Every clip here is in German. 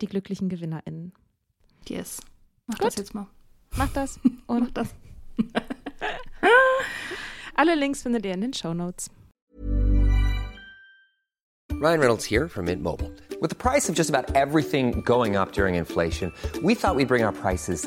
die glücklichen GewinnerInnen. Yes. Mach Gut. das jetzt mal. Macht das Mach und das. alle Links findet ihr in den Show Notes. Ryan Reynolds here from Mint Mobile. With the price of just about everything going up during inflation, we thought we'd bring our prices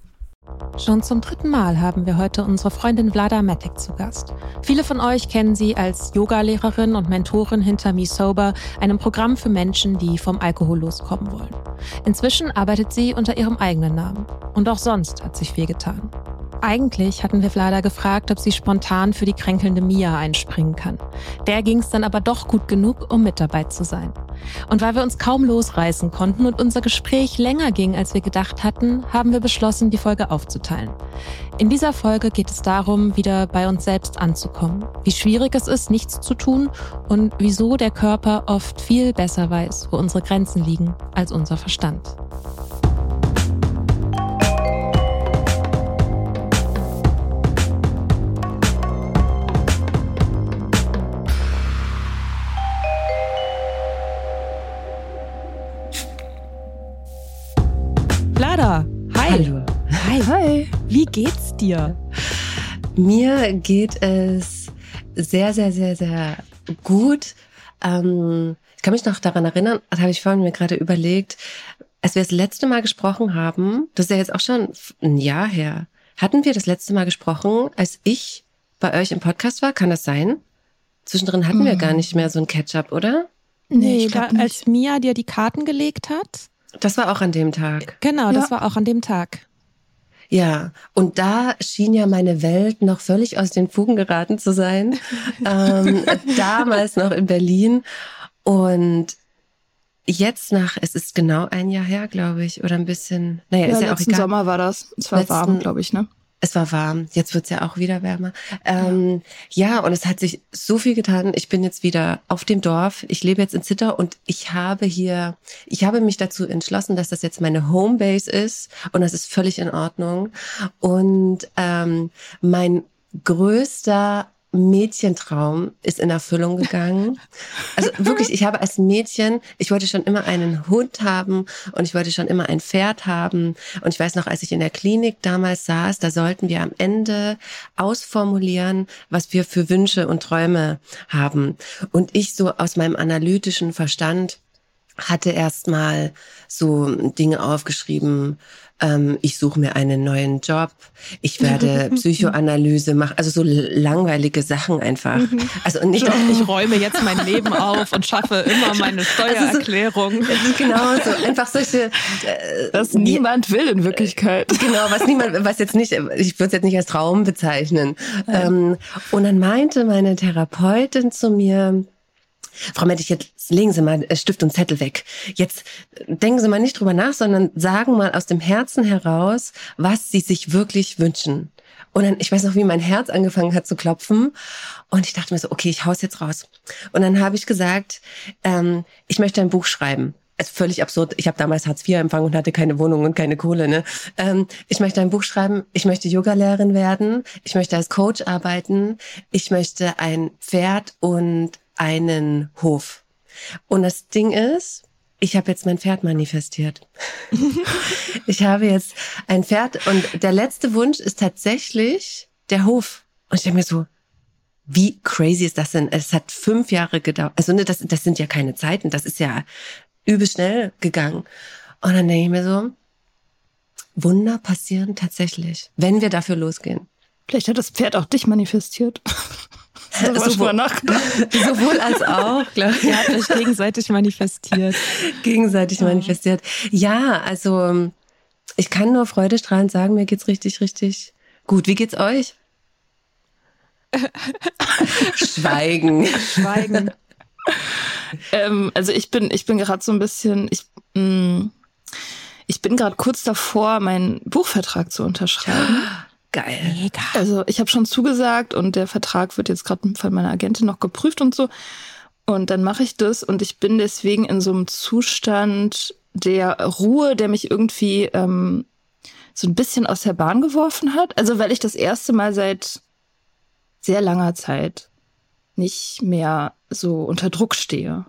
Schon zum dritten Mal haben wir heute unsere Freundin Vlada Matic zu Gast. Viele von euch kennen sie als Yogalehrerin und Mentorin hinter Me Sober, einem Programm für Menschen, die vom Alkohol loskommen wollen. Inzwischen arbeitet sie unter ihrem eigenen Namen. Und auch sonst hat sich viel getan. Eigentlich hatten wir Vlada gefragt, ob sie spontan für die kränkelnde Mia einspringen kann. Der ging es dann aber doch gut genug, um mit dabei zu sein. Und weil wir uns kaum losreißen konnten und unser Gespräch länger ging, als wir gedacht hatten, haben wir beschlossen, die Folge aufzuteilen. In dieser Folge geht es darum, wieder bei uns selbst anzukommen, wie schwierig es ist, nichts zu tun und wieso der Körper oft viel besser weiß, wo unsere Grenzen liegen, als unser Verstand. Vlada, hi. Hallo. Hi. Hi. Wie geht's dir? Mir geht es sehr, sehr, sehr, sehr gut. Ähm, ich kann mich noch daran erinnern, das habe ich vorhin mir gerade überlegt, als wir das letzte Mal gesprochen haben, das ist ja jetzt auch schon ein Jahr her, hatten wir das letzte Mal gesprochen, als ich bei euch im Podcast war? Kann das sein? Zwischendrin hatten wir gar nicht mehr so ein Catch-up, oder? Nee, ich glaub da, als Mia dir die Karten gelegt hat. Das war auch an dem Tag. Genau, das war auch an dem Tag. Ja, und da schien ja meine Welt noch völlig aus den Fugen geraten zu sein. ähm, damals noch in Berlin. Und jetzt nach, es ist genau ein Jahr her, glaube ich, oder ein bisschen, naja, Ja, ist ja auch letzten egal. Sommer war das. Es war Letzten- warm, glaube ich, ne? Es war warm. Jetzt wird's ja auch wieder wärmer. Ähm, ja. ja, und es hat sich so viel getan. Ich bin jetzt wieder auf dem Dorf. Ich lebe jetzt in Zitter und ich habe hier, ich habe mich dazu entschlossen, dass das jetzt meine Homebase ist und das ist völlig in Ordnung. Und ähm, mein größter Mädchentraum ist in Erfüllung gegangen. Also wirklich, ich habe als Mädchen, ich wollte schon immer einen Hund haben und ich wollte schon immer ein Pferd haben. Und ich weiß noch, als ich in der Klinik damals saß, da sollten wir am Ende ausformulieren, was wir für Wünsche und Träume haben. Und ich so aus meinem analytischen Verstand hatte erstmal so Dinge aufgeschrieben, ähm, ich suche mir einen neuen Job, ich werde Psychoanalyse machen, also so langweilige Sachen einfach. Mhm. Also nicht, ich räume jetzt mein Leben auf und schaffe immer meine Steuererklärung. Also so, genau, so einfach solche. Äh, was niemand will in Wirklichkeit. Genau, was niemand, was jetzt nicht, ich würde es jetzt nicht als Traum bezeichnen. Ähm, und dann meinte meine Therapeutin zu mir, Frau Mettich, jetzt legen Sie mal äh, Stift und Zettel weg. Jetzt denken Sie mal nicht drüber nach, sondern sagen mal aus dem Herzen heraus, was Sie sich wirklich wünschen. Und dann, ich weiß noch, wie mein Herz angefangen hat zu klopfen. Und ich dachte mir so, okay, ich hau's jetzt raus. Und dann habe ich gesagt, ähm, ich möchte ein Buch schreiben. Ist völlig absurd. Ich habe damals Hartz IV empfangen und hatte keine Wohnung und keine Kohle. Ne? Ähm, ich möchte ein Buch schreiben. Ich möchte Yogalehrerin werden. Ich möchte als Coach arbeiten. Ich möchte ein Pferd und einen Hof. Und das Ding ist, ich habe jetzt mein Pferd manifestiert. ich habe jetzt ein Pferd und der letzte Wunsch ist tatsächlich der Hof. Und ich denke mir so, wie crazy ist das denn? Es hat fünf Jahre gedauert. Also ne, das, das sind ja keine Zeiten, das ist ja übel schnell gegangen. Und dann denke ich mir so, Wunder passieren tatsächlich, wenn wir dafür losgehen. Vielleicht hat das Pferd auch dich manifestiert. sowohl, sowohl als auch, glaube ich. Ihr habt euch gegenseitig manifestiert. Gegenseitig ja. manifestiert. Ja, also ich kann nur freudestrahlend sagen, mir geht's richtig, richtig gut. Wie geht's euch? Schweigen. Schweigen. ähm, also ich bin, ich bin gerade so ein bisschen, ich, mh, mm, ich bin gerade kurz davor, meinen Buchvertrag zu unterschreiben. Geil. Mega. Also ich habe schon zugesagt und der Vertrag wird jetzt gerade von meiner Agentin noch geprüft und so. Und dann mache ich das und ich bin deswegen in so einem Zustand der Ruhe, der mich irgendwie ähm, so ein bisschen aus der Bahn geworfen hat. Also weil ich das erste Mal seit sehr langer Zeit nicht mehr so unter Druck stehe.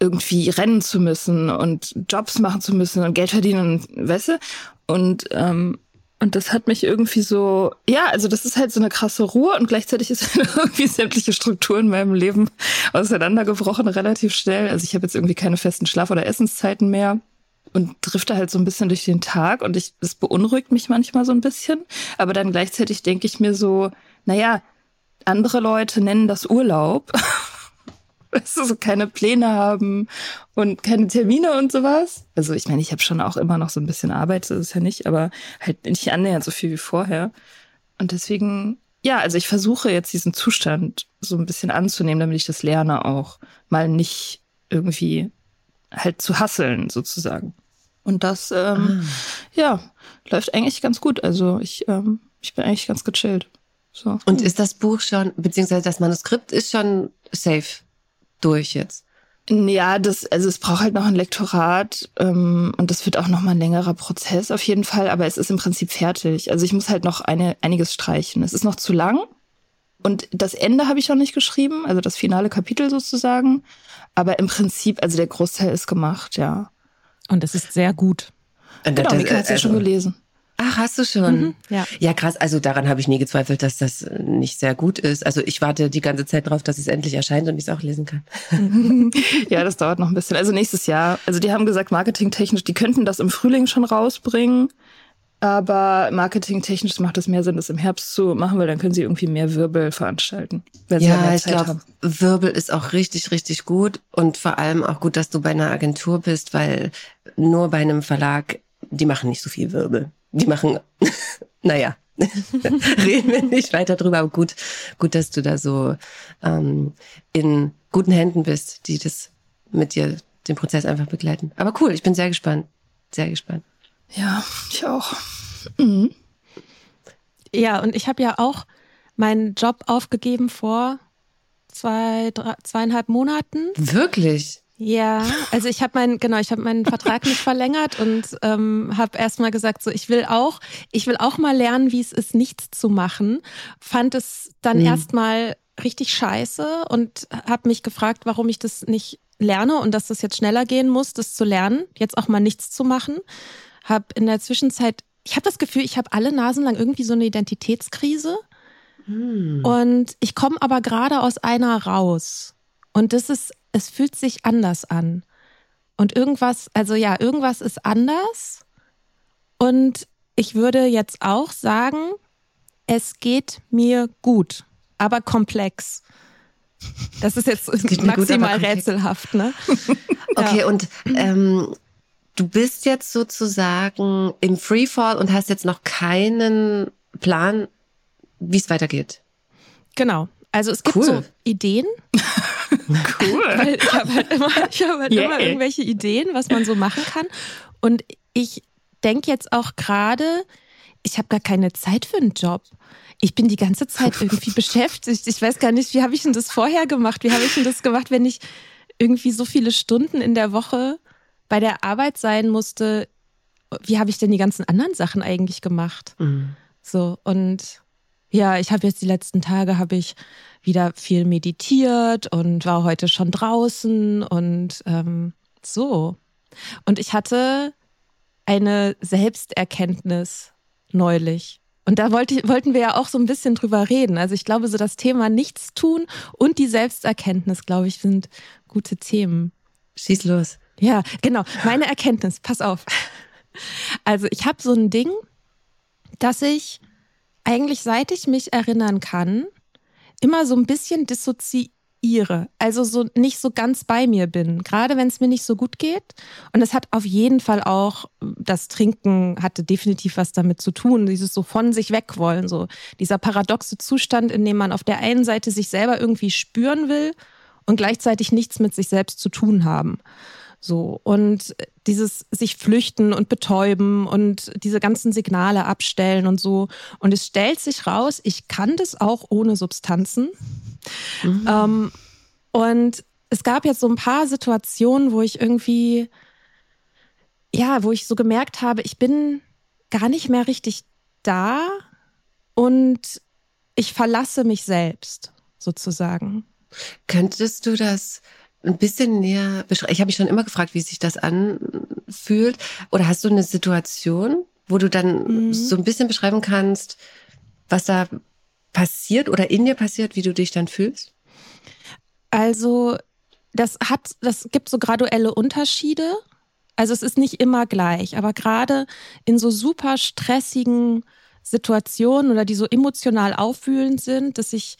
Irgendwie rennen zu müssen und Jobs machen zu müssen und Geld verdienen und weißt du? Und ähm, und das hat mich irgendwie so, ja, also das ist halt so eine krasse Ruhe und gleichzeitig ist irgendwie sämtliche Strukturen in meinem Leben auseinandergebrochen relativ schnell. Also ich habe jetzt irgendwie keine festen Schlaf- oder Essenszeiten mehr und drifte halt so ein bisschen durch den Tag und ich, es beunruhigt mich manchmal so ein bisschen. Aber dann gleichzeitig denke ich mir so, naja, andere Leute nennen das Urlaub. weißt du, so keine Pläne haben und keine Termine und sowas. Also ich meine, ich habe schon auch immer noch so ein bisschen Arbeit, das ist ja nicht, aber halt nicht annähernd so viel wie vorher. Und deswegen, ja, also ich versuche jetzt diesen Zustand so ein bisschen anzunehmen, damit ich das lerne auch mal nicht irgendwie halt zu hasseln sozusagen. Und das, ähm, ah. ja, läuft eigentlich ganz gut. Also ich, ähm, ich bin eigentlich ganz gechillt. So. Und ist das Buch schon, beziehungsweise das Manuskript ist schon safe? Durch jetzt? Ja, das, also es braucht halt noch ein Lektorat ähm, und das wird auch noch mal ein längerer Prozess auf jeden Fall, aber es ist im Prinzip fertig. Also ich muss halt noch eine, einiges streichen. Es ist noch zu lang und das Ende habe ich noch nicht geschrieben, also das finale Kapitel sozusagen. Aber im Prinzip, also der Großteil ist gemacht, ja. Und es ist sehr gut. Genau, Mika hat es ja schon also gelesen. Ach, hast du schon? Mhm, ja. ja, krass. Also daran habe ich nie gezweifelt, dass das nicht sehr gut ist. Also ich warte die ganze Zeit drauf, dass es endlich erscheint und ich es auch lesen kann. ja, das dauert noch ein bisschen. Also nächstes Jahr. Also die haben gesagt, marketingtechnisch, die könnten das im Frühling schon rausbringen. Aber marketingtechnisch macht es mehr Sinn, das im Herbst zu machen, weil dann können sie irgendwie mehr Wirbel veranstalten. Wenn sie ja, ich glaube, Wirbel ist auch richtig, richtig gut und vor allem auch gut, dass du bei einer Agentur bist, weil nur bei einem Verlag, die machen nicht so viel Wirbel die machen, naja, reden wir nicht weiter drüber, aber gut, gut, dass du da so ähm, in guten Händen bist, die das mit dir den Prozess einfach begleiten. Aber cool, ich bin sehr gespannt. Sehr gespannt. Ja, ich auch. Mhm. Ja, und ich habe ja auch meinen Job aufgegeben vor zwei, drei, zweieinhalb Monaten. Wirklich? Ja, also ich habe meinen genau, ich habe meinen Vertrag nicht verlängert und ähm, habe erstmal gesagt, so ich will auch, ich will auch mal lernen, wie es ist, nichts zu machen. Fand es dann mhm. erstmal richtig scheiße und habe mich gefragt, warum ich das nicht lerne und dass das jetzt schneller gehen muss, das zu lernen, jetzt auch mal nichts zu machen. Hab in der Zwischenzeit, ich habe das Gefühl, ich habe alle Nasen lang irgendwie so eine Identitätskrise. Hm. Und ich komme aber gerade aus einer raus. Und das ist, es fühlt sich anders an. Und irgendwas, also ja, irgendwas ist anders. Und ich würde jetzt auch sagen, es geht mir gut, aber komplex. Das ist jetzt maximal gut, rätselhaft, ne? okay, ja. und ähm, du bist jetzt sozusagen im Freefall und hast jetzt noch keinen Plan, wie es weitergeht. Genau. Also es gibt cool. so Ideen. cool. Weil ich habe halt, immer, ich hab halt yeah. immer irgendwelche Ideen, was man so machen kann. Und ich denke jetzt auch gerade, ich habe gar keine Zeit für einen Job. Ich bin die ganze Zeit irgendwie beschäftigt. Ich weiß gar nicht, wie habe ich denn das vorher gemacht? Wie habe ich denn das gemacht, wenn ich irgendwie so viele Stunden in der Woche bei der Arbeit sein musste? Wie habe ich denn die ganzen anderen Sachen eigentlich gemacht? Mhm. So und ja, ich habe jetzt die letzten Tage habe ich wieder viel meditiert und war heute schon draußen und ähm, so. Und ich hatte eine Selbsterkenntnis neulich. Und da wollte, wollten wir ja auch so ein bisschen drüber reden. Also ich glaube, so das Thema Nichtstun und die Selbsterkenntnis, glaube ich, sind gute Themen. Schieß los. Ja, genau. Meine Erkenntnis, pass auf. Also ich habe so ein Ding, dass ich eigentlich seit ich mich erinnern kann, immer so ein bisschen dissoziiert irre, also so nicht so ganz bei mir bin, gerade wenn es mir nicht so gut geht. Und es hat auf jeden Fall auch, das Trinken hatte definitiv was damit zu tun, dieses so von sich weg wollen, so dieser paradoxe Zustand, in dem man auf der einen Seite sich selber irgendwie spüren will und gleichzeitig nichts mit sich selbst zu tun haben. So. Und dieses sich flüchten und betäuben und diese ganzen Signale abstellen und so. Und es stellt sich raus, ich kann das auch ohne Substanzen. Mhm. Ähm, und es gab jetzt so ein paar Situationen, wo ich irgendwie, ja, wo ich so gemerkt habe, ich bin gar nicht mehr richtig da und ich verlasse mich selbst sozusagen. Könntest du das ein bisschen näher beschreiben? Ich habe mich schon immer gefragt, wie sich das anfühlt. Oder hast du eine Situation, wo du dann mhm. so ein bisschen beschreiben kannst, was da passiert oder in dir passiert, wie du dich dann fühlst? Also, das hat, das gibt so graduelle Unterschiede. Also es ist nicht immer gleich, aber gerade in so super stressigen Situationen oder die so emotional aufwühlend sind, dass ich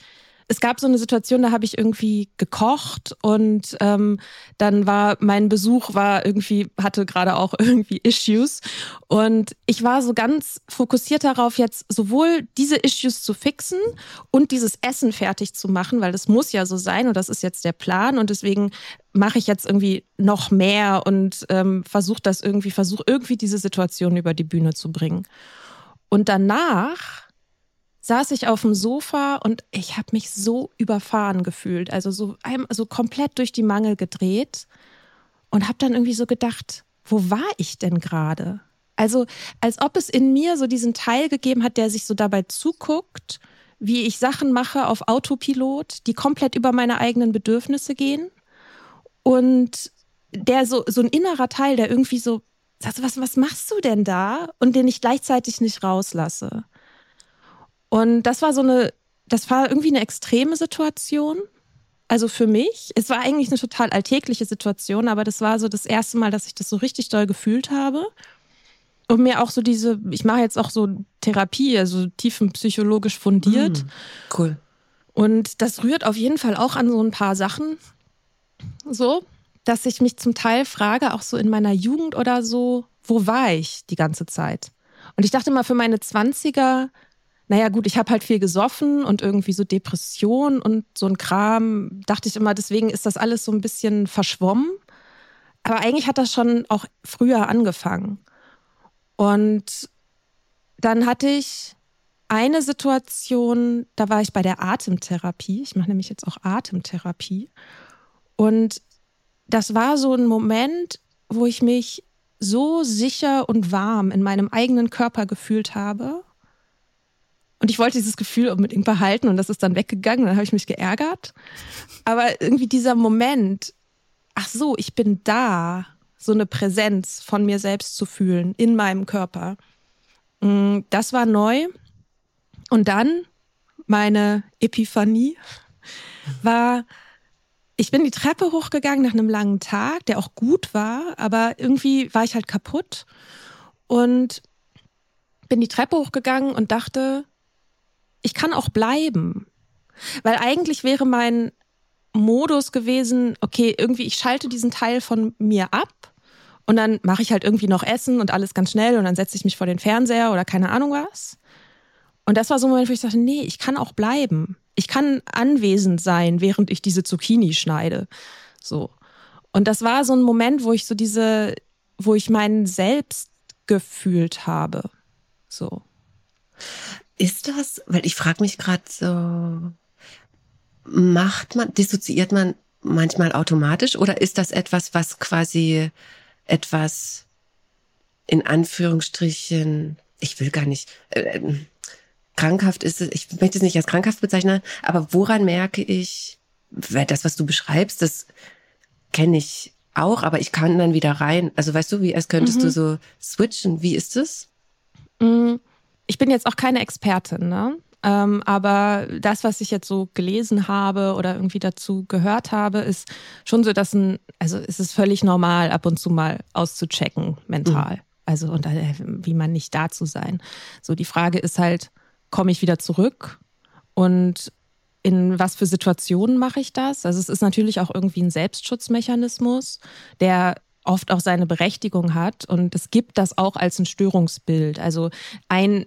es gab so eine Situation, da habe ich irgendwie gekocht und ähm, dann war mein Besuch war irgendwie hatte gerade auch irgendwie Issues. Und ich war so ganz fokussiert darauf jetzt sowohl diese Issues zu fixen und dieses Essen fertig zu machen, weil das muss ja so sein und das ist jetzt der Plan. Und deswegen mache ich jetzt irgendwie noch mehr und ähm, versuche das irgendwie versuche irgendwie diese Situation über die Bühne zu bringen. Und danach saß ich auf dem Sofa und ich habe mich so überfahren gefühlt, also so, so komplett durch die Mangel gedreht und habe dann irgendwie so gedacht, wo war ich denn gerade? Also als ob es in mir so diesen Teil gegeben hat, der sich so dabei zuguckt, wie ich Sachen mache auf Autopilot, die komplett über meine eigenen Bedürfnisse gehen und der so so ein innerer Teil, der irgendwie so sagt, was was machst du denn da und den ich gleichzeitig nicht rauslasse. Und das war so eine, das war irgendwie eine extreme Situation. Also für mich, es war eigentlich eine total alltägliche Situation, aber das war so das erste Mal, dass ich das so richtig doll gefühlt habe. Und mir auch so diese, ich mache jetzt auch so Therapie, also tiefenpsychologisch fundiert. Mm, cool. Und das rührt auf jeden Fall auch an so ein paar Sachen. So, dass ich mich zum Teil frage, auch so in meiner Jugend oder so, wo war ich die ganze Zeit? Und ich dachte mal, für meine Zwanziger naja gut, ich habe halt viel gesoffen und irgendwie so Depression und so ein Kram, dachte ich immer, deswegen ist das alles so ein bisschen verschwommen. Aber eigentlich hat das schon auch früher angefangen. Und dann hatte ich eine Situation, da war ich bei der Atemtherapie. Ich mache nämlich jetzt auch Atemtherapie. Und das war so ein Moment, wo ich mich so sicher und warm in meinem eigenen Körper gefühlt habe. Und ich wollte dieses Gefühl unbedingt behalten und das ist dann weggegangen. Dann habe ich mich geärgert. Aber irgendwie dieser Moment, ach so, ich bin da, so eine Präsenz von mir selbst zu fühlen in meinem Körper. Mm, das war neu. Und dann meine Epiphanie war, ich bin die Treppe hochgegangen nach einem langen Tag, der auch gut war, aber irgendwie war ich halt kaputt und bin die Treppe hochgegangen und dachte, ich kann auch bleiben. Weil eigentlich wäre mein Modus gewesen, okay, irgendwie ich schalte diesen Teil von mir ab und dann mache ich halt irgendwie noch Essen und alles ganz schnell und dann setze ich mich vor den Fernseher oder keine Ahnung was. Und das war so ein Moment, wo ich dachte, nee, ich kann auch bleiben. Ich kann anwesend sein, während ich diese Zucchini schneide. So. Und das war so ein Moment, wo ich so diese, wo ich meinen Selbst gefühlt habe. So. Ist das, weil ich frage mich gerade so, macht man, dissoziiert man manchmal automatisch oder ist das etwas, was quasi etwas in Anführungsstrichen, ich will gar nicht, äh, krankhaft ist es, ich möchte es nicht als krankhaft bezeichnen, aber woran merke ich, weil das, was du beschreibst, das kenne ich auch, aber ich kann dann wieder rein. Also weißt du, wie als könntest mhm. du so switchen. Wie ist es? Mm, ich bin jetzt auch keine Expertin, ne? Ähm, aber das, was ich jetzt so gelesen habe oder irgendwie dazu gehört habe, ist schon so, dass ein, also es ist völlig normal, ab und zu mal auszuchecken mental. Mhm. Also und äh, wie man nicht da zu sein. So die Frage ist halt, komme ich wieder zurück und in was für Situationen mache ich das? Also es ist natürlich auch irgendwie ein Selbstschutzmechanismus, der oft auch seine Berechtigung hat und es gibt das auch als ein Störungsbild. Also ein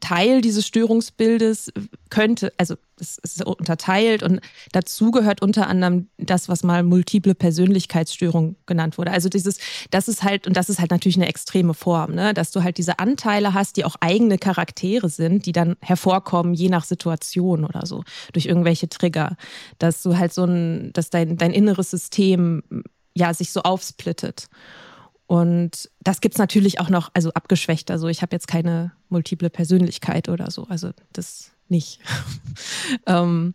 Teil dieses Störungsbildes könnte, also es ist unterteilt und dazu gehört unter anderem das, was mal multiple Persönlichkeitsstörung genannt wurde. Also dieses, das ist halt, und das ist halt natürlich eine extreme Form, ne? dass du halt diese Anteile hast, die auch eigene Charaktere sind, die dann hervorkommen, je nach Situation oder so, durch irgendwelche Trigger. Dass du halt so ein, dass dein, dein inneres System ja sich so aufsplittet. Und das gibt's natürlich auch noch, also abgeschwächt. Also ich habe jetzt keine multiple Persönlichkeit oder so. Also das nicht. ähm,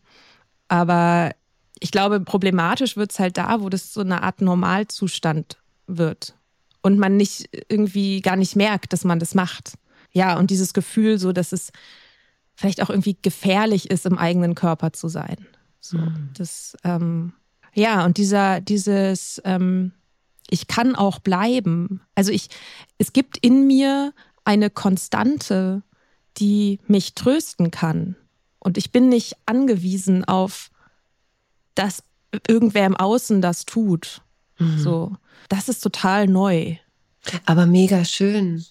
aber ich glaube, problematisch wird's halt da, wo das so eine Art Normalzustand wird. Und man nicht irgendwie gar nicht merkt, dass man das macht. Ja, und dieses Gefühl, so dass es vielleicht auch irgendwie gefährlich ist, im eigenen Körper zu sein. So, mhm. das, ähm, ja, und dieser, dieses, ähm, ich kann auch bleiben. Also ich, es gibt in mir eine Konstante, die mich trösten kann. Und ich bin nicht angewiesen auf, dass irgendwer im Außen das tut. Mhm. So, das ist total neu. Aber mega schön.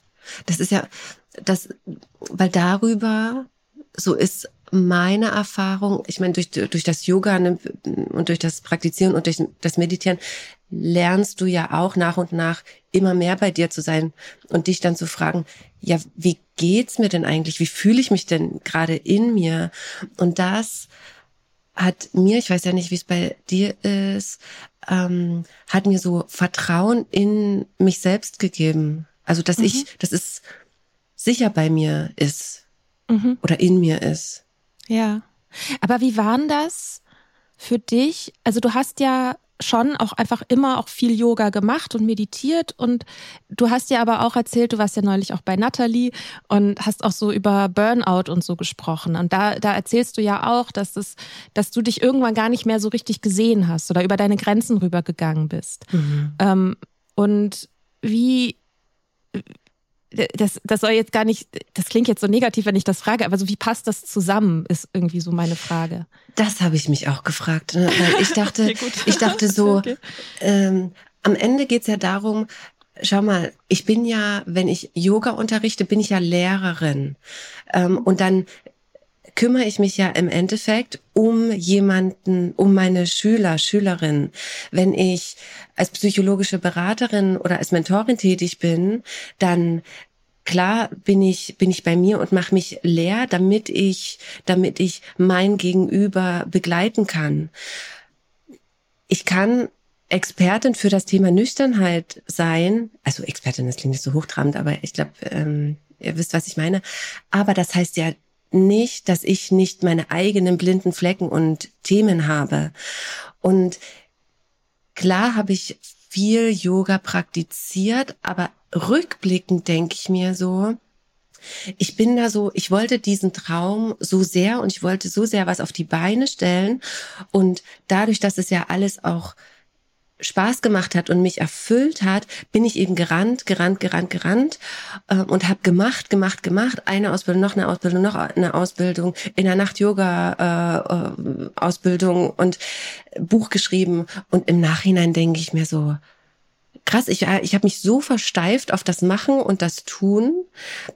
Das ist ja, das, weil darüber so ist meine Erfahrung, ich meine, durch, durch das Yoga ne, und durch das Praktizieren und durch das Meditieren lernst du ja auch nach und nach immer mehr bei dir zu sein und dich dann zu fragen, ja, wie geht's mir denn eigentlich? Wie fühle ich mich denn gerade in mir? Und das hat mir, ich weiß ja nicht, wie es bei dir ist, ähm, hat mir so Vertrauen in mich selbst gegeben. Also, dass mhm. ich, dass es sicher bei mir ist mhm. oder in mir ist. Ja. Aber wie waren das für dich? Also du hast ja schon auch einfach immer auch viel Yoga gemacht und meditiert und du hast ja aber auch erzählt, du warst ja neulich auch bei Natalie und hast auch so über Burnout und so gesprochen und da, da erzählst du ja auch, dass es, dass du dich irgendwann gar nicht mehr so richtig gesehen hast oder über deine Grenzen rübergegangen bist. Mhm. Ähm, und wie, das, das soll jetzt gar nicht, das klingt jetzt so negativ, wenn ich das frage, aber so wie passt das zusammen, ist irgendwie so meine Frage. Das habe ich mich auch gefragt. Ne? Weil ich dachte, okay, ich dachte so, okay. ähm, am Ende geht's ja darum, schau mal, ich bin ja, wenn ich Yoga unterrichte, bin ich ja Lehrerin. Ähm, und dann kümmere ich mich ja im Endeffekt um jemanden, um meine Schüler, Schülerinnen. Wenn ich als psychologische Beraterin oder als Mentorin tätig bin, dann klar bin ich bin ich bei mir und mache mich leer, damit ich damit ich mein Gegenüber begleiten kann. Ich kann Expertin für das Thema Nüchternheit sein. Also Expertin, das klingt nicht so hochtrabend, aber ich glaube, ähm, ihr wisst, was ich meine. Aber das heißt ja nicht, dass ich nicht meine eigenen blinden Flecken und Themen habe. Und klar habe ich viel Yoga praktiziert, aber rückblickend denke ich mir so, ich bin da so, ich wollte diesen Traum so sehr und ich wollte so sehr was auf die Beine stellen. Und dadurch, dass es ja alles auch Spaß gemacht hat und mich erfüllt hat, bin ich eben gerannt, gerannt, gerannt, gerannt äh, und habe gemacht, gemacht, gemacht. Eine Ausbildung, noch eine Ausbildung, noch eine Ausbildung, in der Nacht Yoga äh, äh, Ausbildung und Buch geschrieben. Und im Nachhinein denke ich mir so, krass, ich, ich habe mich so versteift auf das Machen und das Tun,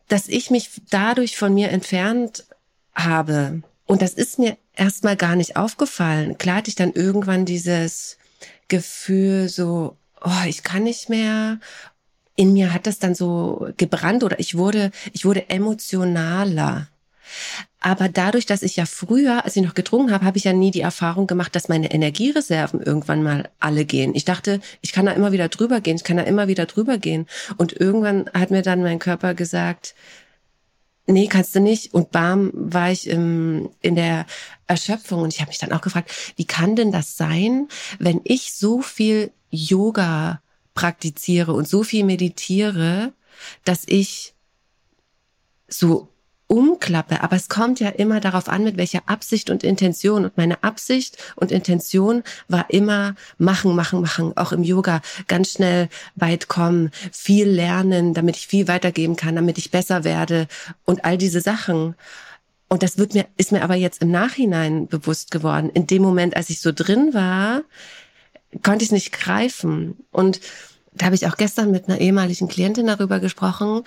dass ich mich dadurch von mir entfernt habe. Und das ist mir erstmal gar nicht aufgefallen. Klar hatte ich dann irgendwann dieses Gefühl so, oh, ich kann nicht mehr. In mir hat das dann so gebrannt oder ich wurde, ich wurde emotionaler. Aber dadurch, dass ich ja früher, als ich noch getrunken habe, habe ich ja nie die Erfahrung gemacht, dass meine Energiereserven irgendwann mal alle gehen. Ich dachte, ich kann da immer wieder drüber gehen, ich kann da immer wieder drüber gehen. Und irgendwann hat mir dann mein Körper gesagt, nee, kannst du nicht. Und bam, war ich im, in der Erschöpfung. Und ich habe mich dann auch gefragt, wie kann denn das sein, wenn ich so viel Yoga praktiziere und so viel meditiere, dass ich so umklappe. Aber es kommt ja immer darauf an, mit welcher Absicht und Intention. Und meine Absicht und Intention war immer machen, machen, machen. Auch im Yoga ganz schnell weit kommen, viel lernen, damit ich viel weitergeben kann, damit ich besser werde und all diese Sachen. Und das wird mir, ist mir aber jetzt im Nachhinein bewusst geworden. In dem Moment, als ich so drin war, konnte ich es nicht greifen. Und da habe ich auch gestern mit einer ehemaligen Klientin darüber gesprochen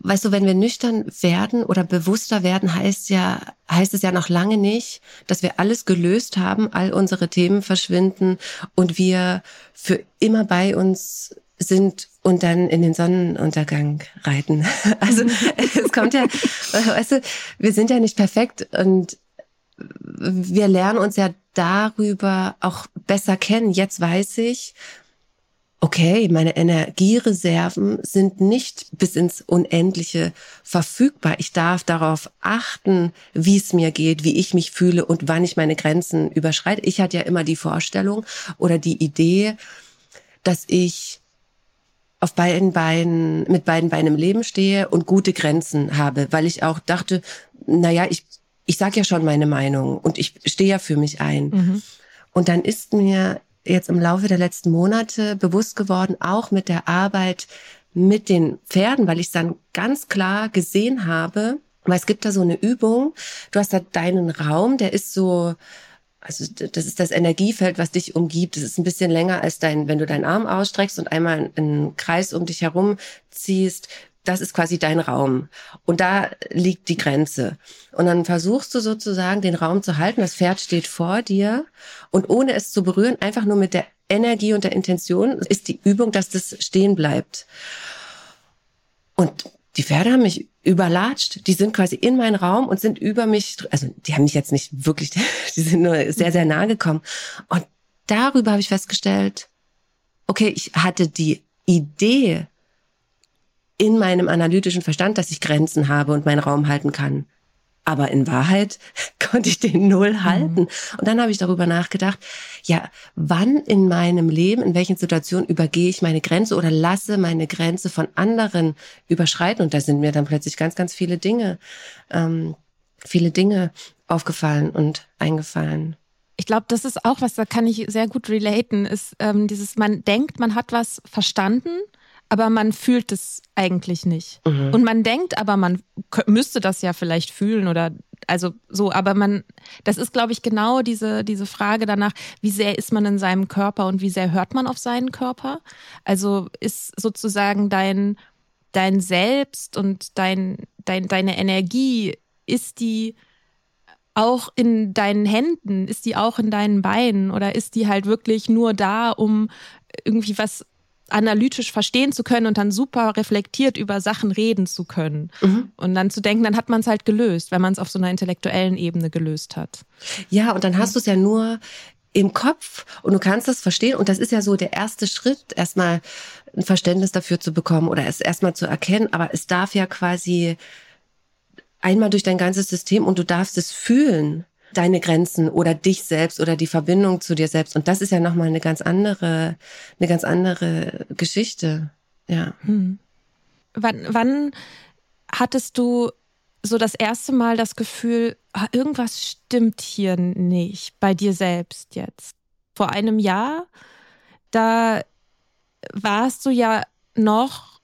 weißt du, wenn wir nüchtern werden oder bewusster werden, heißt ja, heißt es ja noch lange nicht, dass wir alles gelöst haben, all unsere Themen verschwinden und wir für immer bei uns sind und dann in den Sonnenuntergang reiten. Also es kommt ja, weißt du, wir sind ja nicht perfekt und wir lernen uns ja darüber auch besser kennen. Jetzt weiß ich, okay, meine Energiereserven sind nicht bis ins Unendliche verfügbar. Ich darf darauf achten, wie es mir geht, wie ich mich fühle und wann ich meine Grenzen überschreite. Ich hatte ja immer die Vorstellung oder die Idee, dass ich auf beiden Beinen, mit beiden Beinen im Leben stehe und gute Grenzen habe, weil ich auch dachte, na ja, ich, ich sag ja schon meine Meinung und ich stehe ja für mich ein. Mhm. Und dann ist mir jetzt im Laufe der letzten Monate bewusst geworden, auch mit der Arbeit mit den Pferden, weil ich es dann ganz klar gesehen habe, weil es gibt da so eine Übung, du hast da deinen Raum, der ist so, also das ist das Energiefeld, was dich umgibt. Das ist ein bisschen länger als dein, wenn du deinen Arm ausstreckst und einmal einen Kreis um dich herum ziehst, das ist quasi dein Raum. Und da liegt die Grenze. Und dann versuchst du sozusagen den Raum zu halten. Das Pferd steht vor dir und ohne es zu berühren, einfach nur mit der Energie und der Intention ist die Übung, dass das stehen bleibt. Und die Pferde haben mich überlatscht. Die sind quasi in meinen Raum und sind über mich, also die haben mich jetzt nicht wirklich, die sind nur sehr, sehr nah gekommen. Und darüber habe ich festgestellt, okay, ich hatte die Idee, in meinem analytischen Verstand, dass ich Grenzen habe und meinen Raum halten kann. Aber in Wahrheit konnte ich den null mhm. halten. Und dann habe ich darüber nachgedacht, ja, wann in meinem Leben, in welchen Situationen übergehe ich meine Grenze oder lasse meine Grenze von anderen überschreiten? Und da sind mir dann plötzlich ganz, ganz viele Dinge, ähm, viele Dinge aufgefallen und eingefallen. Ich glaube, das ist auch was, da kann ich sehr gut relaten, ist ähm, dieses, man denkt, man hat was verstanden aber man fühlt es eigentlich nicht. Mhm. Und man denkt aber, man müsste das ja vielleicht fühlen oder also so, aber man, das ist, glaube ich, genau diese, diese Frage danach, wie sehr ist man in seinem Körper und wie sehr hört man auf seinen Körper? Also ist sozusagen dein, dein Selbst und dein, dein, deine Energie, ist die auch in deinen Händen, ist die auch in deinen Beinen oder ist die halt wirklich nur da, um irgendwie was analytisch verstehen zu können und dann super reflektiert über Sachen reden zu können. Mhm. Und dann zu denken, dann hat man es halt gelöst, wenn man es auf so einer intellektuellen Ebene gelöst hat. Ja, und dann hast du es ja nur im Kopf und du kannst das verstehen. Und das ist ja so der erste Schritt, erstmal ein Verständnis dafür zu bekommen oder es erstmal zu erkennen. Aber es darf ja quasi einmal durch dein ganzes System und du darfst es fühlen deine Grenzen oder dich selbst oder die Verbindung zu dir selbst. Und das ist ja nochmal eine ganz andere, eine ganz andere Geschichte. Ja. Hm. Wann, wann hattest du so das erste Mal das Gefühl, ah, irgendwas stimmt hier nicht bei dir selbst jetzt? Vor einem Jahr, da warst du ja noch,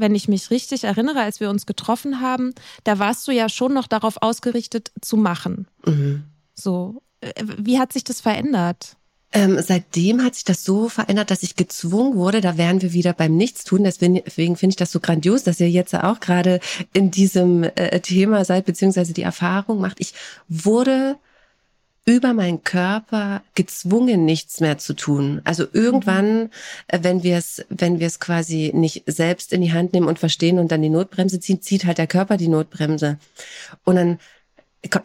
wenn ich mich richtig erinnere, als wir uns getroffen haben, da warst du ja schon noch darauf ausgerichtet zu machen. Mhm. So, äh, wie hat sich das verändert? Ähm, seitdem hat sich das so verändert, dass ich gezwungen wurde, da wären wir wieder beim Nichtstun. Deswegen finde ich das so grandios, dass ihr jetzt auch gerade in diesem äh, Thema seid, beziehungsweise die Erfahrung macht. Ich wurde über meinen Körper gezwungen, nichts mehr zu tun. Also irgendwann, mhm. äh, wenn wir es, wenn wir es quasi nicht selbst in die Hand nehmen und verstehen und dann die Notbremse ziehen, zieht halt der Körper die Notbremse. Und dann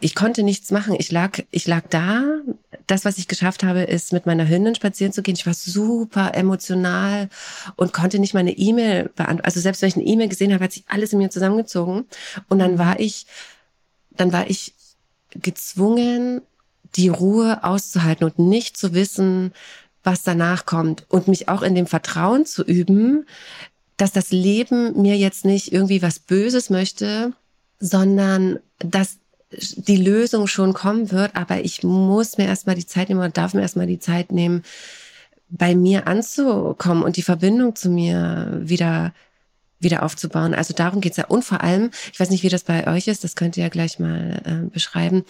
ich konnte nichts machen. Ich lag, ich lag da. Das, was ich geschafft habe, ist mit meiner Hündin spazieren zu gehen. Ich war super emotional und konnte nicht meine E-Mail beantworten. Also selbst wenn ich eine E-Mail gesehen habe, hat sich alles in mir zusammengezogen. Und dann war ich, dann war ich gezwungen, die Ruhe auszuhalten und nicht zu wissen, was danach kommt und mich auch in dem Vertrauen zu üben, dass das Leben mir jetzt nicht irgendwie was Böses möchte, sondern dass die Lösung schon kommen wird, aber ich muss mir erstmal die Zeit nehmen und darf mir erstmal die Zeit nehmen, bei mir anzukommen und die Verbindung zu mir wieder wieder aufzubauen. Also darum geht's ja. Und vor allem, ich weiß nicht, wie das bei euch ist, das könnt ihr ja gleich mal äh, beschreiben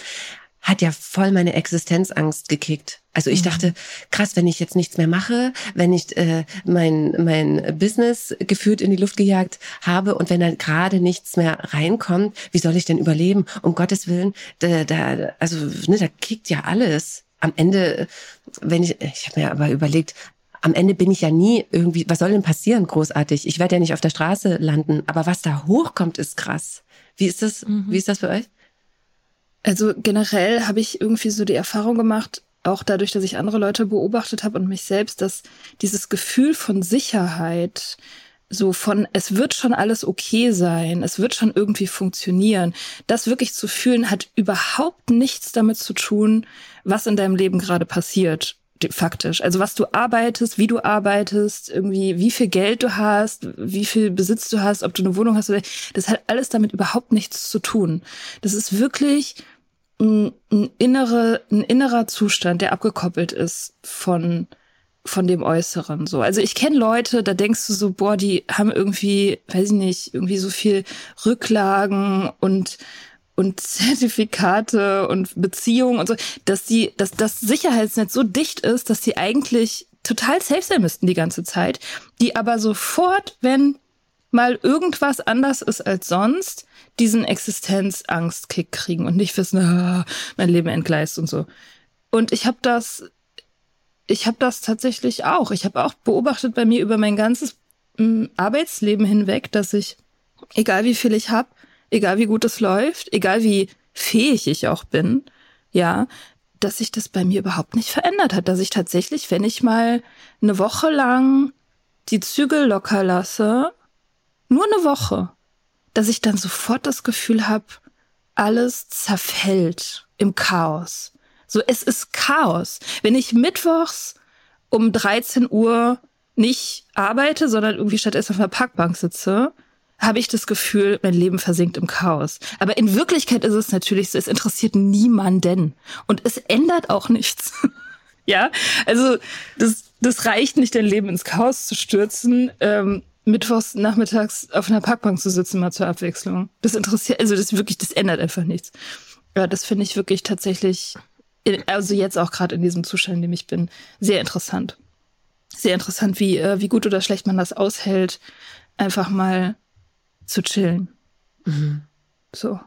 hat ja voll meine Existenzangst gekickt. Also ich mhm. dachte, krass, wenn ich jetzt nichts mehr mache, wenn ich äh, mein, mein Business gefühlt in die Luft gejagt habe und wenn da gerade nichts mehr reinkommt, wie soll ich denn überleben? Um Gottes Willen, da, da, also ne, da kickt ja alles. Am Ende, wenn ich, ich habe mir aber überlegt, am Ende bin ich ja nie irgendwie, was soll denn passieren, großartig? Ich werde ja nicht auf der Straße landen, aber was da hochkommt, ist krass. Wie ist das, mhm. wie ist das für euch? Also generell habe ich irgendwie so die Erfahrung gemacht, auch dadurch, dass ich andere Leute beobachtet habe und mich selbst, dass dieses Gefühl von Sicherheit, so von, es wird schon alles okay sein, es wird schon irgendwie funktionieren, das wirklich zu fühlen, hat überhaupt nichts damit zu tun, was in deinem Leben gerade passiert faktisch. Also was du arbeitest, wie du arbeitest, irgendwie wie viel Geld du hast, wie viel Besitz du hast, ob du eine Wohnung hast, das hat alles damit überhaupt nichts zu tun. Das ist wirklich ein, ein, innere, ein innerer Zustand, der abgekoppelt ist von, von dem Äußeren. So. Also ich kenne Leute, da denkst du so, boah, die haben irgendwie, weiß ich nicht, irgendwie so viel Rücklagen und und Zertifikate und Beziehungen und so, dass die, dass das Sicherheitsnetz so dicht ist, dass sie eigentlich total safe sein müssten die ganze Zeit, die aber sofort, wenn mal irgendwas anders ist als sonst, diesen Existenzangstkick kriegen und nicht wissen, ah, mein Leben entgleist und so. Und ich habe das, ich habe das tatsächlich auch. Ich habe auch beobachtet bei mir über mein ganzes hm, Arbeitsleben hinweg, dass ich, egal wie viel ich habe, egal wie gut es läuft, egal wie fähig ich auch bin, ja, dass sich das bei mir überhaupt nicht verändert hat, dass ich tatsächlich, wenn ich mal eine Woche lang die Zügel locker lasse, nur eine Woche, dass ich dann sofort das Gefühl habe, alles zerfällt im Chaos. So, es ist Chaos. Wenn ich mittwochs um 13 Uhr nicht arbeite, sondern irgendwie stattdessen auf einer Parkbank sitze, habe ich das Gefühl, mein Leben versinkt im Chaos. Aber in Wirklichkeit ist es natürlich so, es interessiert niemanden. Und es ändert auch nichts. ja, also das, das reicht nicht, dein Leben ins Chaos zu stürzen. Ähm, mittwochs nachmittags auf einer Parkbank zu sitzen, mal zur Abwechslung. Das interessiert, also das wirklich, das ändert einfach nichts. Ja, das finde ich wirklich tatsächlich, also jetzt auch gerade in diesem Zustand, in dem ich bin, sehr interessant. Sehr interessant, wie, äh, wie gut oder schlecht man das aushält, einfach mal zu chillen. Mhm. So.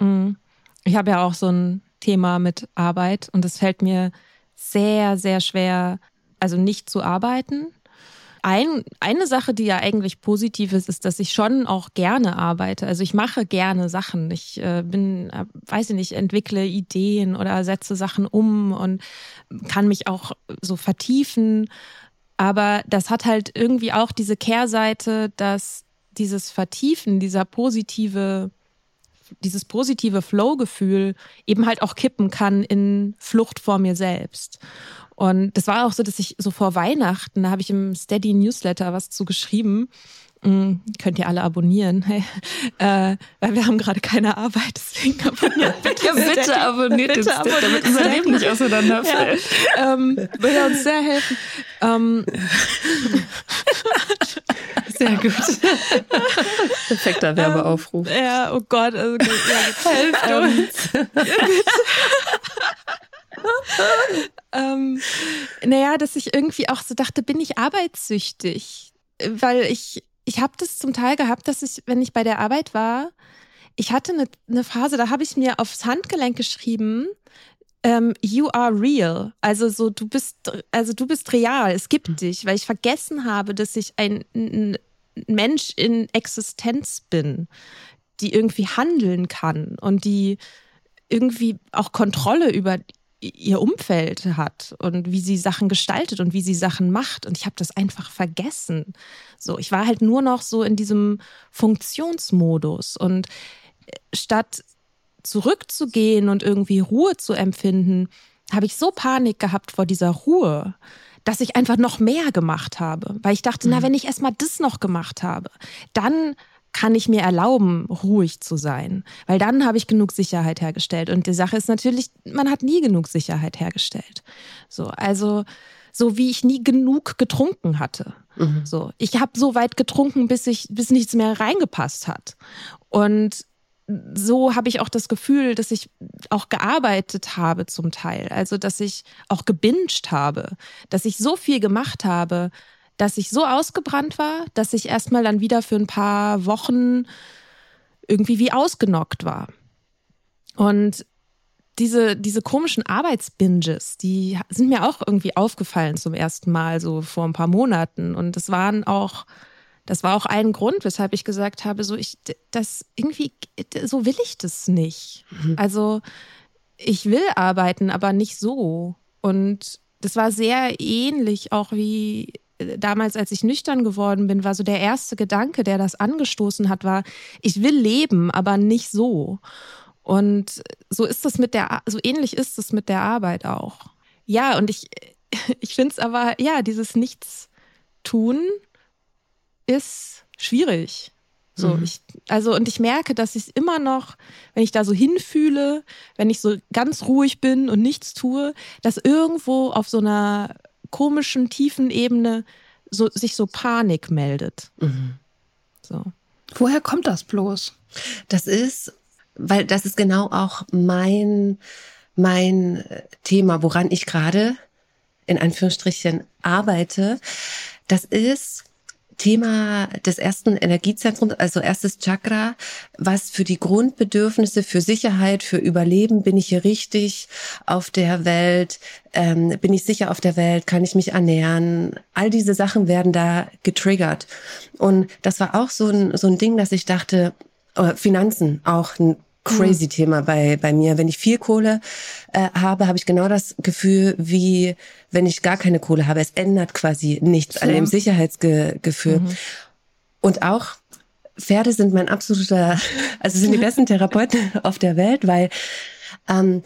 Mhm. Ich habe ja auch so ein Thema mit Arbeit und es fällt mir sehr, sehr schwer, also nicht zu arbeiten Ein, eine Sache, die ja eigentlich positiv ist, ist, dass ich schon auch gerne arbeite. Also ich mache gerne Sachen. Ich äh, bin, äh, weiß ich nicht, entwickle Ideen oder setze Sachen um und kann mich auch so vertiefen. Aber das hat halt irgendwie auch diese Kehrseite, dass dieses Vertiefen, dieser positive dieses positive Flow-Gefühl eben halt auch kippen kann in Flucht vor mir selbst. Und das war auch so, dass ich so vor Weihnachten, da habe ich im Steady Newsletter was zu geschrieben. Mhm, könnt ihr alle abonnieren, hey. äh, weil wir haben gerade keine Arbeit, deswegen abonniert bitte. ja, bitte abonniert bitte abonniert damit unser Leben nicht auseinanderfällt. Ja, ähm, würde uns sehr helfen. Ähm, sehr gut. Perfekter Werbeaufruf. Ähm, ja, oh Gott. Also, ja, Helft ähm, uns. ähm, naja, dass ich irgendwie auch so dachte, bin ich arbeitssüchtig? Weil ich, ich habe das zum Teil gehabt, dass ich, wenn ich bei der Arbeit war, ich hatte eine, eine Phase, da habe ich mir aufs Handgelenk geschrieben, ähm, you are real. Also so, du bist, also du bist real, es gibt hm. dich, weil ich vergessen habe, dass ich ein, ein Mensch in Existenz bin, die irgendwie handeln kann und die irgendwie auch Kontrolle über ihr Umfeld hat und wie sie Sachen gestaltet und wie sie Sachen macht. Und ich habe das einfach vergessen. So, ich war halt nur noch so in diesem Funktionsmodus. Und äh, statt zurückzugehen und irgendwie Ruhe zu empfinden, habe ich so Panik gehabt vor dieser Ruhe, dass ich einfach noch mehr gemacht habe. Weil ich dachte, mhm. na, wenn ich erstmal das noch gemacht habe, dann kann ich mir erlauben, ruhig zu sein? Weil dann habe ich genug Sicherheit hergestellt. Und die Sache ist natürlich, man hat nie genug Sicherheit hergestellt. So, also so wie ich nie genug getrunken hatte. Mhm. So, ich habe so weit getrunken, bis ich bis nichts mehr reingepasst hat. Und so habe ich auch das Gefühl, dass ich auch gearbeitet habe zum Teil. Also, dass ich auch gebinged habe, dass ich so viel gemacht habe, dass ich so ausgebrannt war, dass ich erstmal dann wieder für ein paar Wochen irgendwie wie ausgenockt war. Und diese, diese komischen Arbeitsbinges, die sind mir auch irgendwie aufgefallen zum ersten Mal, so vor ein paar Monaten. Und das waren auch, das war auch ein Grund, weshalb ich gesagt habe, so ich, das irgendwie, so will ich das nicht. Mhm. Also ich will arbeiten, aber nicht so. Und das war sehr ähnlich auch wie damals, als ich nüchtern geworden bin, war so der erste Gedanke, der das angestoßen hat, war, ich will leben, aber nicht so. Und so ist es mit der, so ähnlich ist es mit der Arbeit auch. Ja, und ich, ich finde es aber, ja, dieses Nichts tun ist schwierig. So, mhm. ich, also, und ich merke, dass ich immer noch, wenn ich da so hinfühle, wenn ich so ganz ruhig bin und nichts tue, dass irgendwo auf so einer komischen, tiefen Ebene so, sich so Panik meldet. Mhm. So. Woher kommt das bloß? Das ist, weil das ist genau auch mein, mein Thema, woran ich gerade in Anführungsstrichen arbeite. Das ist Thema des ersten Energiezentrums, also erstes Chakra, was für die Grundbedürfnisse, für Sicherheit, für Überleben, bin ich hier richtig auf der Welt, ähm, bin ich sicher auf der Welt, kann ich mich ernähren, all diese Sachen werden da getriggert. Und das war auch so ein, so ein Ding, dass ich dachte, äh, Finanzen auch ein crazy mhm. Thema bei, bei mir. Wenn ich viel Kohle äh, habe, habe ich genau das Gefühl, wie wenn ich gar keine Kohle habe. Es ändert quasi nichts an dem Sicherheitsgefühl. Mhm. Und auch Pferde sind mein absoluter, also sind die besten Therapeuten auf der Welt, weil ähm,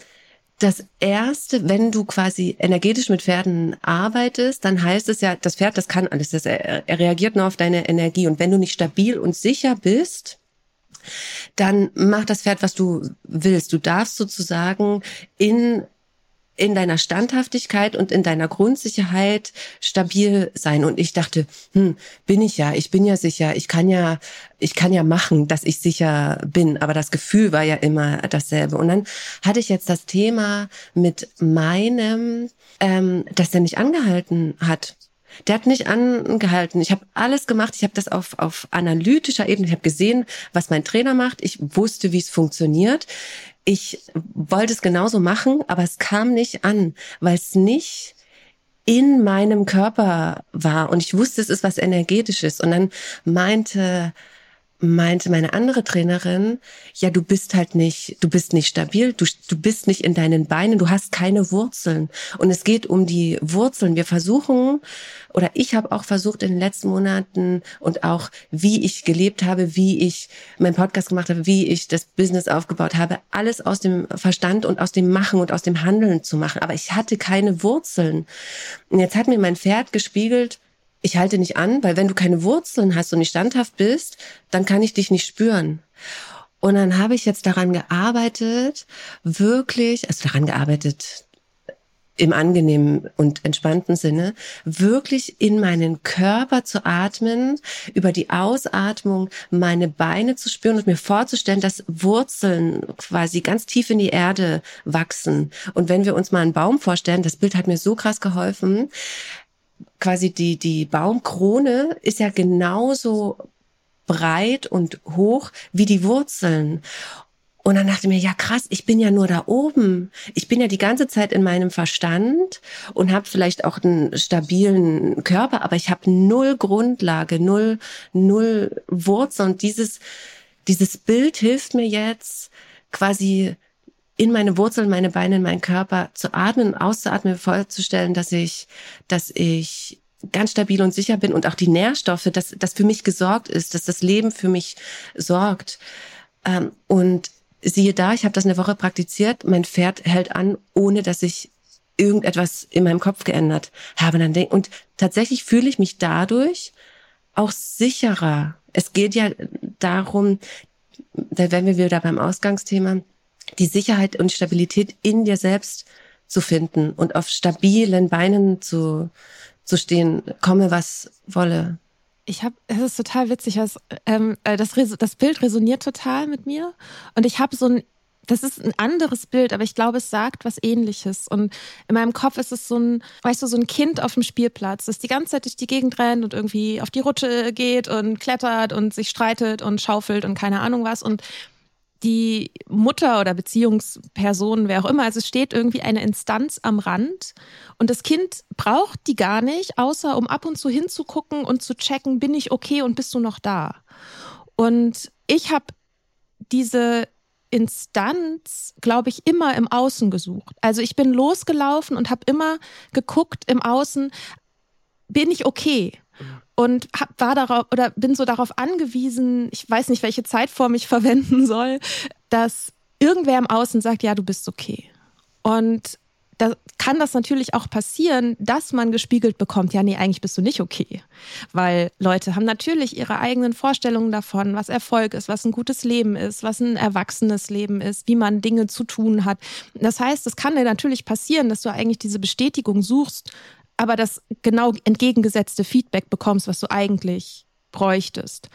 das erste, wenn du quasi energetisch mit Pferden arbeitest, dann heißt es ja, das Pferd, das kann alles, das, er, er reagiert nur auf deine Energie. Und wenn du nicht stabil und sicher bist, dann mach das Pferd, was du willst. Du darfst sozusagen in in deiner Standhaftigkeit und in deiner Grundsicherheit stabil sein. Und ich dachte, hm, bin ich ja, ich bin ja sicher, ich kann ja, ich kann ja machen, dass ich sicher bin. Aber das Gefühl war ja immer dasselbe. Und dann hatte ich jetzt das Thema mit meinem, ähm, dass er nicht angehalten hat. Der hat nicht angehalten. Ich habe alles gemacht. Ich habe das auf, auf analytischer Ebene. Ich habe gesehen, was mein Trainer macht. Ich wusste, wie es funktioniert. Ich wollte es genauso machen, aber es kam nicht an, weil es nicht in meinem Körper war und ich wusste, es ist was energetisches und dann meinte meinte meine andere Trainerin, ja, du bist halt nicht, du bist nicht stabil, du, du bist nicht in deinen Beinen, du hast keine Wurzeln. Und es geht um die Wurzeln. Wir versuchen, oder ich habe auch versucht in den letzten Monaten und auch wie ich gelebt habe, wie ich meinen Podcast gemacht habe, wie ich das Business aufgebaut habe, alles aus dem Verstand und aus dem Machen und aus dem Handeln zu machen. Aber ich hatte keine Wurzeln. Und jetzt hat mir mein Pferd gespiegelt, ich halte nicht an, weil wenn du keine Wurzeln hast und nicht standhaft bist, dann kann ich dich nicht spüren. Und dann habe ich jetzt daran gearbeitet, wirklich, also daran gearbeitet im angenehmen und entspannten Sinne, wirklich in meinen Körper zu atmen, über die Ausatmung meine Beine zu spüren und mir vorzustellen, dass Wurzeln quasi ganz tief in die Erde wachsen. Und wenn wir uns mal einen Baum vorstellen, das Bild hat mir so krass geholfen, quasi die, die Baumkrone ist ja genauso breit und hoch wie die Wurzeln. Und dann dachte ich mir, ja krass, ich bin ja nur da oben. Ich bin ja die ganze Zeit in meinem Verstand und habe vielleicht auch einen stabilen Körper, aber ich habe null Grundlage, null, null Wurzel. Und dieses, dieses Bild hilft mir jetzt quasi in meine Wurzeln, meine Beine, in meinen Körper zu atmen, auszuatmen, vorzustellen, dass ich, dass ich ganz stabil und sicher bin und auch die Nährstoffe, dass das für mich gesorgt ist, dass das Leben für mich sorgt. Ähm, und siehe da, ich habe das eine Woche praktiziert, mein Pferd hält an, ohne dass ich irgendetwas in meinem Kopf geändert habe. Dann und tatsächlich fühle ich mich dadurch auch sicherer. Es geht ja darum, da wären wir wieder beim Ausgangsthema, die Sicherheit und Stabilität in dir selbst zu finden und auf stabilen Beinen zu, zu stehen, komme was wolle. Ich habe, es ist total witzig, was, ähm, äh, das, das Bild resoniert total mit mir und ich habe so ein das ist ein anderes Bild, aber ich glaube, es sagt was ähnliches. Und in meinem Kopf ist es so ein, weißt du, so ein Kind auf dem Spielplatz, das die ganze Zeit durch die Gegend rennt und irgendwie auf die Rutsche geht und klettert und sich streitet und schaufelt und keine Ahnung was. Und die Mutter oder Beziehungsperson, wer auch immer, also es steht irgendwie eine Instanz am Rand und das Kind braucht die gar nicht, außer um ab und zu hinzugucken und zu checken, bin ich okay und bist du noch da? Und ich habe diese Instanz, glaube ich, immer im Außen gesucht. Also ich bin losgelaufen und habe immer geguckt im Außen, bin ich okay? Und hab, war darauf oder bin so darauf angewiesen, ich weiß nicht, welche Zeitform ich verwenden soll, dass irgendwer im Außen sagt, ja, du bist okay. Und da kann das natürlich auch passieren, dass man gespiegelt bekommt, ja, nee, eigentlich bist du nicht okay. Weil Leute haben natürlich ihre eigenen Vorstellungen davon, was Erfolg ist, was ein gutes Leben ist, was ein erwachsenes Leben ist, wie man Dinge zu tun hat. Das heißt, es kann dir natürlich passieren, dass du eigentlich diese Bestätigung suchst, aber das genau entgegengesetzte Feedback bekommst, was du eigentlich bräuchtest.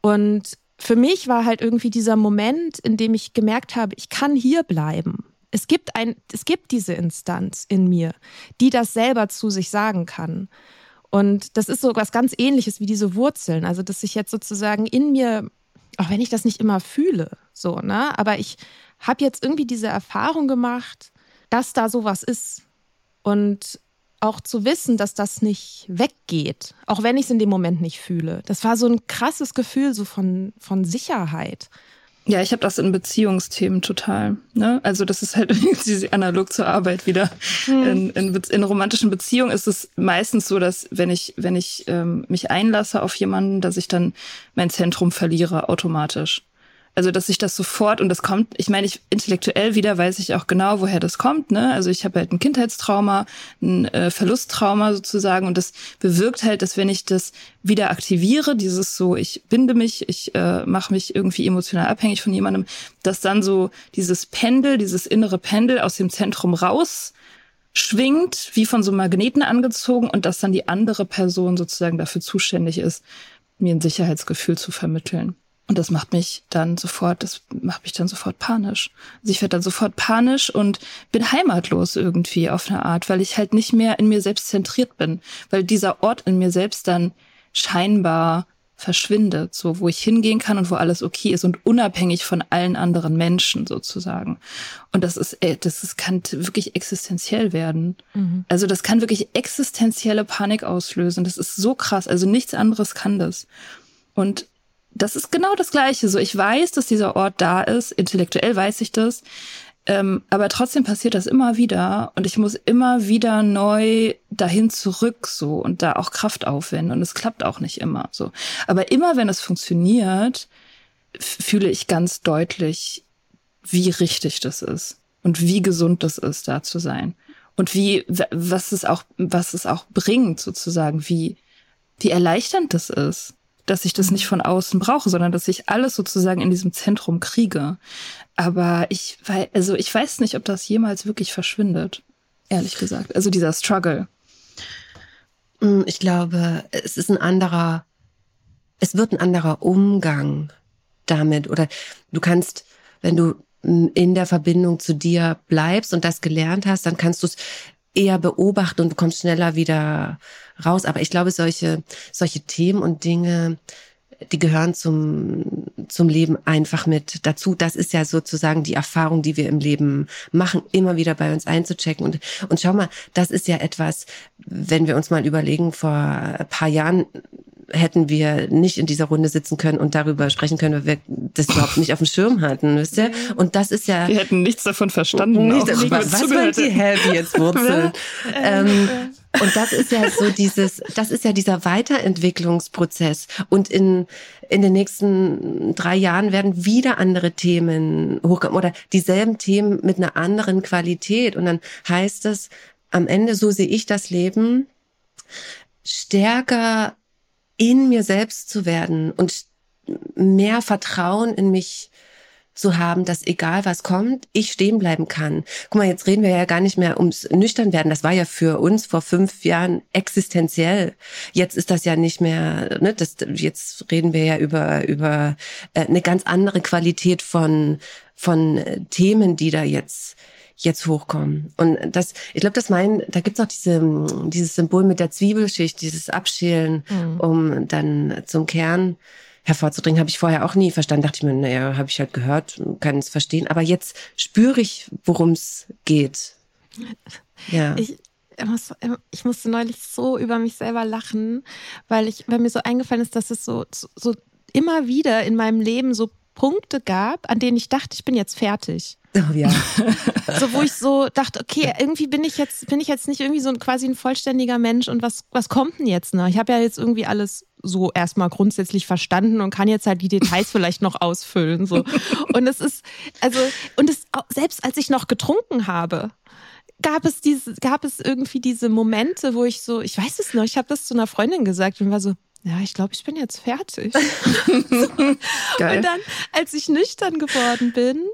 Und für mich war halt irgendwie dieser Moment, in dem ich gemerkt habe, ich kann hier bleiben. Es gibt ein, es gibt diese Instanz in mir, die das selber zu sich sagen kann. Und das ist so was ganz ähnliches wie diese Wurzeln. Also, dass ich jetzt sozusagen in mir, auch wenn ich das nicht immer fühle, so, ne, aber ich habe jetzt irgendwie diese Erfahrung gemacht, dass da sowas ist. Und auch zu wissen, dass das nicht weggeht, auch wenn ich es in dem Moment nicht fühle. Das war so ein krasses Gefühl so von, von Sicherheit. Ja, ich habe das in Beziehungsthemen total. Ne? Also das ist halt analog zur Arbeit wieder. Hm. In, in, in, romantischen Beziehungen ist es meistens so, dass wenn ich wenn ich ähm, mich einlasse auf jemanden, dass ich dann mein Zentrum verliere automatisch. Also, dass ich das sofort, und das kommt, ich meine, ich intellektuell wieder weiß ich auch genau, woher das kommt. Ne? Also ich habe halt ein Kindheitstrauma, ein äh, Verlusttrauma sozusagen, und das bewirkt halt, dass wenn ich das wieder aktiviere, dieses so, ich binde mich, ich äh, mache mich irgendwie emotional abhängig von jemandem, dass dann so dieses Pendel, dieses innere Pendel aus dem Zentrum raus schwingt, wie von so Magneten angezogen, und dass dann die andere Person sozusagen dafür zuständig ist, mir ein Sicherheitsgefühl zu vermitteln. Und das macht mich dann sofort, das macht mich dann sofort panisch. Also ich werde dann sofort panisch und bin heimatlos irgendwie auf eine Art, weil ich halt nicht mehr in mir selbst zentriert bin, weil dieser Ort in mir selbst dann scheinbar verschwindet, so wo ich hingehen kann und wo alles okay ist und unabhängig von allen anderen Menschen sozusagen. Und das ist, ey, das ist, kann wirklich existenziell werden. Mhm. Also das kann wirklich existenzielle Panik auslösen. Das ist so krass. Also nichts anderes kann das. Und das ist genau das Gleiche. So, ich weiß, dass dieser Ort da ist. Intellektuell weiß ich das. Ähm, aber trotzdem passiert das immer wieder und ich muss immer wieder neu dahin zurück so und da auch Kraft aufwenden und es klappt auch nicht immer so. Aber immer wenn es funktioniert, fühle ich ganz deutlich, wie richtig das ist und wie gesund das ist, da zu sein und wie was es auch was es auch bringt sozusagen, wie wie erleichternd das ist dass ich das nicht von außen brauche, sondern dass ich alles sozusagen in diesem Zentrum kriege. Aber ich weiß, also ich weiß nicht, ob das jemals wirklich verschwindet. Ehrlich gesagt. Also dieser Struggle. Mm, ich glaube, es ist ein anderer, es wird ein anderer Umgang damit. Oder du kannst, wenn du in der Verbindung zu dir bleibst und das gelernt hast, dann kannst du es eher beobachten und kommst schneller wieder raus. Aber ich glaube, solche, solche Themen und Dinge, die gehören zum, zum Leben einfach mit dazu. Das ist ja sozusagen die Erfahrung, die wir im Leben machen, immer wieder bei uns einzuchecken. Und, und schau mal, das ist ja etwas, wenn wir uns mal überlegen, vor ein paar Jahren hätten wir nicht in dieser Runde sitzen können und darüber sprechen können, weil wir das überhaupt nicht auf dem Schirm hatten, wisst ihr? Und das ist ja... Wir hätten nichts davon verstanden. Nicht, auch, was, was meint die Heavy jetzt Wurzel? ähm, und das ist ja so dieses, das ist ja dieser Weiterentwicklungsprozess. Und in, in den nächsten drei Jahren werden wieder andere Themen hochkommen oder dieselben Themen mit einer anderen Qualität. Und dann heißt es am Ende, so sehe ich das Leben, stärker in mir selbst zu werden und mehr Vertrauen in mich zu haben, dass egal was kommt, ich stehen bleiben kann. Guck mal, jetzt reden wir ja gar nicht mehr ums nüchtern werden. Das war ja für uns vor fünf Jahren existenziell. Jetzt ist das ja nicht mehr, ne, das, jetzt reden wir ja über, über äh, eine ganz andere Qualität von, von Themen, die da jetzt jetzt hochkommen. Und das, ich glaube, das meinen, da gibt's auch diese, dieses Symbol mit der Zwiebelschicht, dieses Abschälen, mhm. um dann zum Kern hervorzudringen, habe ich vorher auch nie verstanden. Dachte ich mir, naja, habe ich halt gehört, kann es verstehen. Aber jetzt spüre ich, worum es geht. Ja. Ich, ich musste neulich so über mich selber lachen, weil ich, weil mir so eingefallen ist, dass es so, so immer wieder in meinem Leben so Punkte gab, an denen ich dachte, ich bin jetzt fertig. Oh, ja. so wo ich so dachte, okay, irgendwie bin ich jetzt bin ich jetzt nicht irgendwie so ein, quasi ein vollständiger Mensch und was was kommt denn jetzt noch? Ich habe ja jetzt irgendwie alles so erstmal grundsätzlich verstanden und kann jetzt halt die Details vielleicht noch ausfüllen so. Und es ist also und es selbst als ich noch getrunken habe, gab es diese gab es irgendwie diese Momente, wo ich so, ich weiß es noch, ich habe das zu einer Freundin gesagt und war so, ja, ich glaube, ich bin jetzt fertig. und dann, als ich nüchtern geworden bin,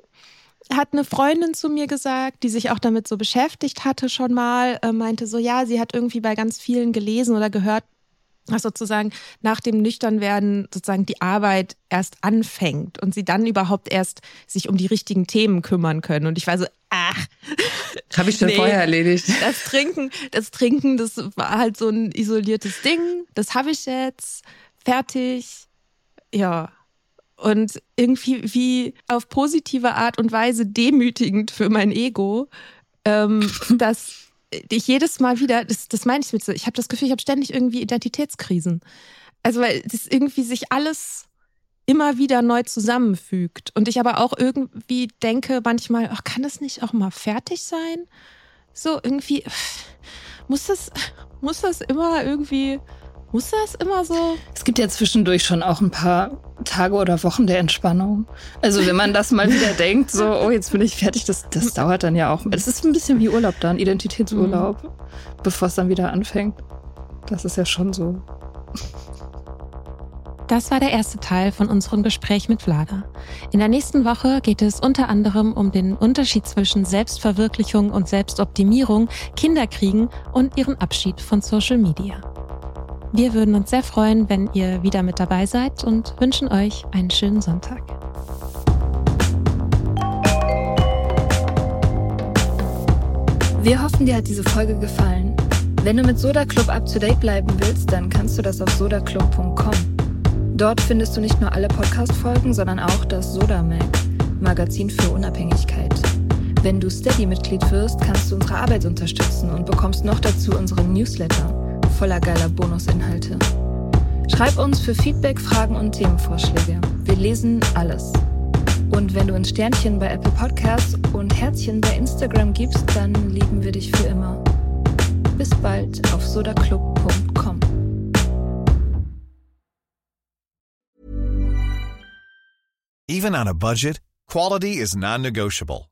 hat eine Freundin zu mir gesagt, die sich auch damit so beschäftigt hatte schon mal, äh, meinte so, ja, sie hat irgendwie bei ganz vielen gelesen oder gehört, dass sozusagen nach dem Nüchternwerden sozusagen die Arbeit erst anfängt und sie dann überhaupt erst sich um die richtigen Themen kümmern können. Und ich war so, ach. Habe ich schon nee, vorher erledigt. Das Trinken, das Trinken, das war halt so ein isoliertes Ding. Das habe ich jetzt. Fertig. Ja, und irgendwie wie auf positive Art und Weise demütigend für mein Ego, ähm, dass ich jedes Mal wieder, das, das meine ich mit so, ich habe das Gefühl, ich habe ständig irgendwie Identitätskrisen. Also weil das irgendwie sich alles immer wieder neu zusammenfügt. Und ich aber auch irgendwie denke manchmal, ach, kann das nicht auch mal fertig sein? So irgendwie, muss das, muss das immer irgendwie muss das immer so? Es gibt ja zwischendurch schon auch ein paar Tage oder Wochen der Entspannung. Also wenn man das mal wieder denkt, so, oh, jetzt bin ich fertig, das, das dauert dann ja auch. Es ist ein bisschen wie Urlaub dann, Identitätsurlaub, mhm. bevor es dann wieder anfängt. Das ist ja schon so. Das war der erste Teil von unserem Gespräch mit Vlada. In der nächsten Woche geht es unter anderem um den Unterschied zwischen Selbstverwirklichung und Selbstoptimierung, Kinderkriegen und ihren Abschied von Social Media. Wir würden uns sehr freuen, wenn ihr wieder mit dabei seid und wünschen euch einen schönen Sonntag. Wir hoffen, dir hat diese Folge gefallen. Wenn du mit Soda Club up to date bleiben willst, dann kannst du das auf sodaclub.com. Dort findest du nicht nur alle Podcast-Folgen, sondern auch das Sodamag, Magazin für Unabhängigkeit. Wenn du Steady-Mitglied wirst, kannst du unsere Arbeit unterstützen und bekommst noch dazu unseren Newsletter voller geiler Bonusinhalte. Schreib uns für Feedback, Fragen und Themenvorschläge. Wir lesen alles. Und wenn du ein Sternchen bei Apple Podcasts und Herzchen bei Instagram gibst, dann lieben wir dich für immer. Bis bald auf sodaclub.com. Even on a budget, quality is non-negotiable.